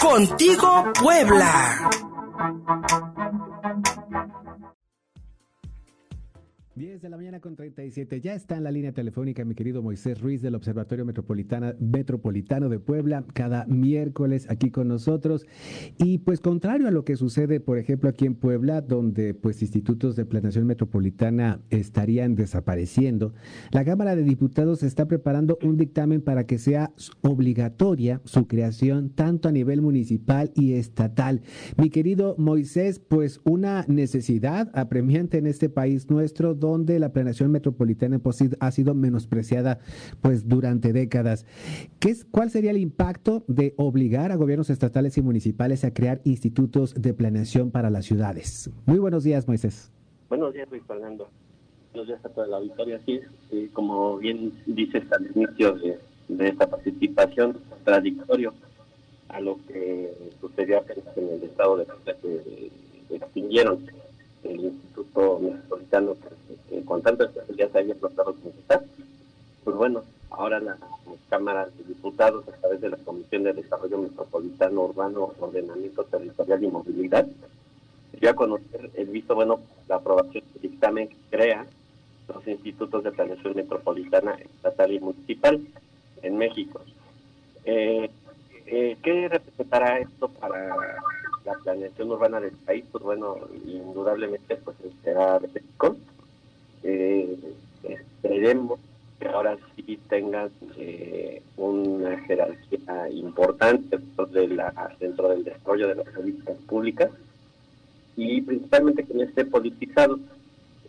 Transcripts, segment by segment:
Contigo Puebla. 10 de la mañana con 37. Ya está en la línea telefónica mi querido Moisés Ruiz del Observatorio Metropolitana, Metropolitano de Puebla, cada miércoles aquí con nosotros. Y pues contrario a lo que sucede, por ejemplo, aquí en Puebla, donde pues institutos de planeación metropolitana estarían desapareciendo, la Cámara de Diputados está preparando un dictamen para que sea obligatoria su creación tanto a nivel municipal y estatal. Mi querido Moisés, pues una necesidad apremiante en este país nuestro, donde la planeación metropolitana ha sido menospreciada pues durante décadas. ¿Qué es, ¿Cuál sería el impacto de obligar a gobiernos estatales y municipales a crear institutos de planeación para las ciudades? Muy buenos días, Moisés. Buenos días, Luis Fernando. Buenos días a toda la auditoría. Sí, como bien dices al inicio de, esta participación, contradictorio a lo que sucedió apenas en el estado de que extinguieron el Instituto Metropolitano que, con tanta especialidad se había tratado de necesitar. Pues bueno, ahora la Cámara de Diputados, a través de la Comisión de Desarrollo Metropolitano, Urbano, Ordenamiento Territorial y Movilidad, dio a conocer el visto bueno la aprobación del dictamen que crea los institutos de planeación metropolitana, estatal y municipal en México. Eh, eh, ¿Qué representará esto para la planeación urbana del país, pues bueno, indudablemente pues será México. Eh, esperemos que ahora sí tengan eh, una jerarquía importante dentro, de la, dentro del desarrollo de las políticas públicas y principalmente que no esté politizado,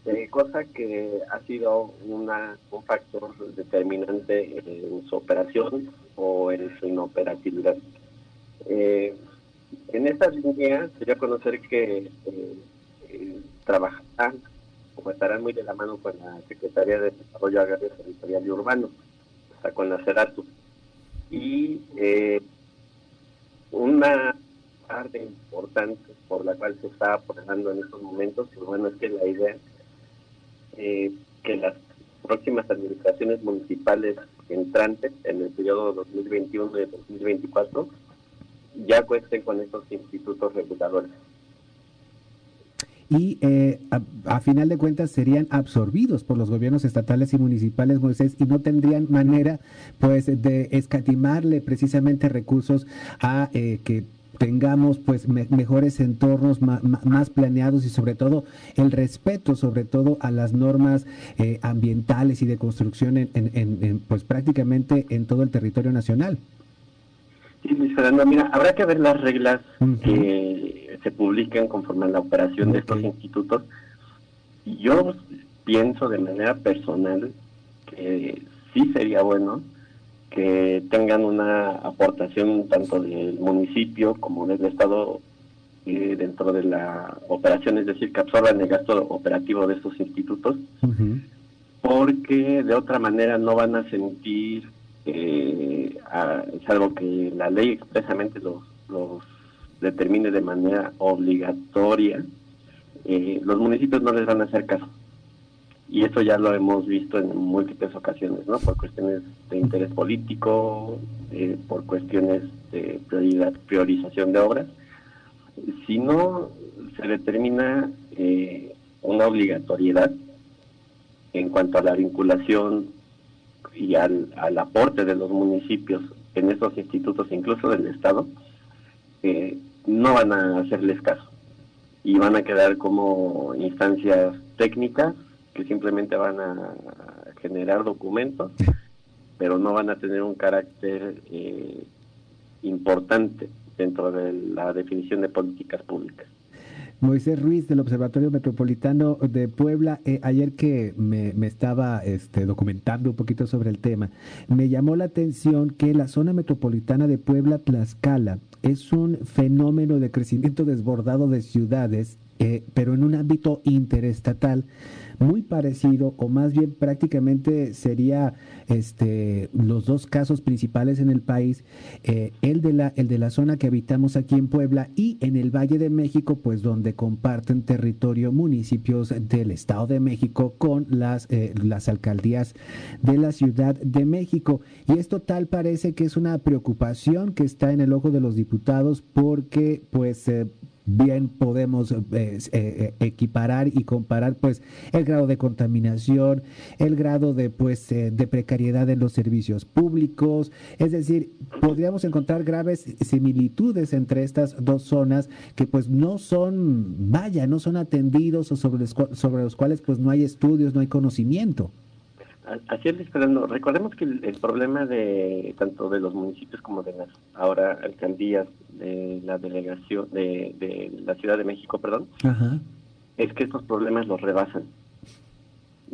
eh, cosa que ha sido una, un factor determinante en su operación o en su inoperatividad. Eh, en esta línea, sería conocer que eh, eh, trabajarán o estarán muy de la mano con la Secretaría de Desarrollo Agrario Territorial y Urbano, o sea, con la CERATU. Y eh, una parte importante por la cual se está apoyando en estos momentos, pues bueno, es que la idea eh, que las próximas administraciones municipales entrantes en el periodo 2021 y 2024 ya cuenten con estos institutos reguladores. Y eh, a, final de cuentas serían absorbidos por los gobiernos estatales y municipales, Moisés, y no tendrían manera, pues, de escatimarle precisamente recursos a eh, que tengamos pues mejores entornos más planeados y sobre todo el respeto sobre todo a las normas eh, ambientales y de construcción en, en, pues prácticamente en todo el territorio nacional. Sí, Luis Fernando, mira, habrá que ver las reglas que se publican conforme a la operación de estos institutos. Yo pienso de manera personal que sí sería bueno que tengan una aportación tanto del municipio como del Estado eh, dentro de la operación, es decir, que absorban el gasto operativo de estos institutos, porque de otra manera no van a sentir eh, es algo que la ley expresamente los, determine de manera obligatoria, eh, los municipios no les van a hacer caso. Y eso ya lo hemos visto en múltiples ocasiones, ¿no? Por cuestiones de interés político, eh, por cuestiones de prioridad, priorización de obras. Si no se determina eh, una obligatoriedad en cuanto a la vinculación y al, al aporte de los municipios en esos institutos, incluso del Estado, eh, no van a hacerles caso y van a quedar como instancias técnicas que simplemente van a generar documentos, pero no van a tener un carácter eh, importante dentro de la definición de políticas públicas. Moisés Ruiz del Observatorio Metropolitano de Puebla, eh, ayer que me, estaba este, documentando un poquito sobre el tema, me llamó la atención que la zona metropolitana de Puebla, Tlaxcala, es un fenómeno de crecimiento desbordado de ciudades eh, pero en un ámbito interestatal muy parecido o más bien prácticamente sería este los dos casos principales en el país eh, el de la el de la zona que habitamos aquí en Puebla y en el Valle de México pues donde comparten territorio municipios del Estado de México con las eh, las alcaldías de la Ciudad de México. Y esto tal parece que es una preocupación que está en el ojo de los diputados porque pues bien podemos eh, eh, eh, equiparar y comparar pues el grado de contaminación, el grado de pues de precariedad en los servicios públicos, es decir, podríamos encontrar graves similitudes entre estas dos zonas que pues no son, vaya, no son atendidos o sobre los, sobre los cuales pues no hay estudios, no hay conocimiento. Así es, Fernando. Recordemos que el, problema de tanto de los municipios como de las ahora alcaldías de la delegación de, la Ciudad de México, perdón, es que estos problemas los rebasan.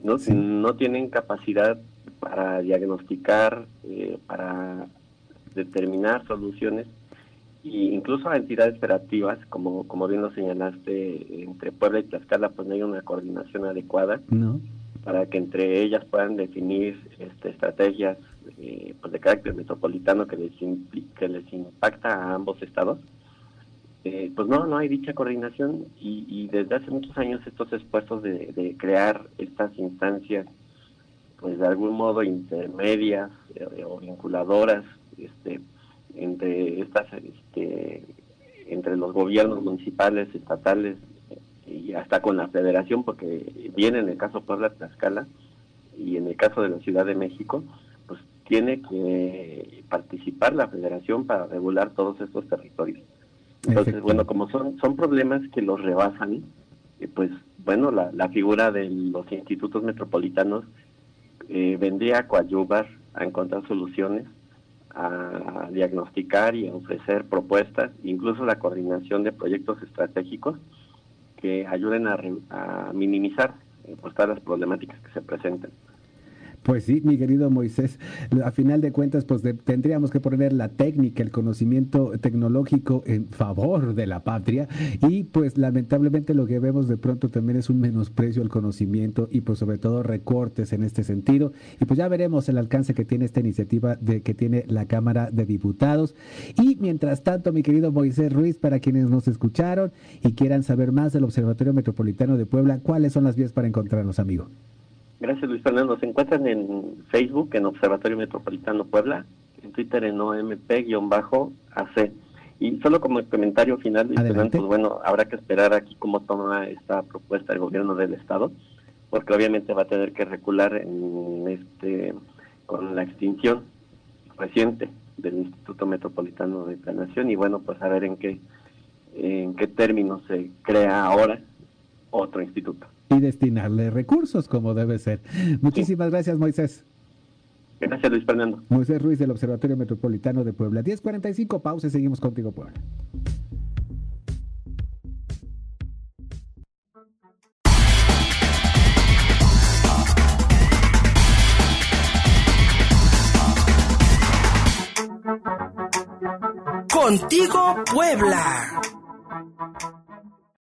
No, no tienen capacidad para diagnosticar, eh, para determinar soluciones e incluso a entidades operativas, como, como bien lo señalaste, entre Puebla y Tlaxcala, pues no hay una coordinación adecuada. No para que entre ellas puedan definir este, estrategias eh, pues de carácter metropolitano que les, que les impacta a ambos estados, eh, pues no, no hay dicha coordinación y, desde hace muchos años estos esfuerzos de, crear estas instancias, pues de algún modo intermedias eh, o vinculadoras este, entre estas, este, entre los gobiernos municipales, estatales, y hasta con la federación, porque viene en el caso Puebla Tlaxcala y en el caso de la Ciudad de México, tiene que participar la federación para regular todos estos territorios. Entonces, bueno, como son, son problemas que los rebasan, eh, pues bueno, la, la figura de los institutos metropolitanos eh, vendría a coadyuvar, a encontrar soluciones, a diagnosticar y a ofrecer propuestas, incluso la coordinación de proyectos estratégicos que ayuden a, minimizar eh, pues, todas las problemáticas que se presentan. Pues sí, mi querido Moisés, a final de cuentas, pues tendríamos que poner la técnica, el conocimiento tecnológico en favor de la patria. Y pues lamentablemente lo que vemos de pronto también es un menosprecio al conocimiento y pues sobre todo recortes en este sentido. Y pues ya veremos el alcance que tiene esta iniciativa de que tiene la Cámara de Diputados. Y mientras tanto, mi querido Moisés Ruiz, para quienes nos escucharon y quieran saber más del Observatorio Metropolitano de Puebla, ¿cuáles son las vías para encontrarnos, amigo? Gracias, Luis Fernando. Se encuentran en Facebook, en Observatorio Metropolitano Puebla, en Twitter en OMP-AC. Y solo como comentario final, Luis Fernando, pues bueno, habrá que esperar aquí cómo toma esta propuesta el gobierno del Estado, porque obviamente va a tener que recular en este con la extinción reciente del Instituto Metropolitano de Planación y bueno, pues a ver en qué en qué términos se crea ahora otro instituto y destinarle recursos como debe ser. Muchísimas gracias, Moisés. Gracias, Luis Fernando. Moisés Ruiz del Observatorio Metropolitano de Puebla. 10.45, pausa y seguimos contigo, Puebla. Contigo, Puebla.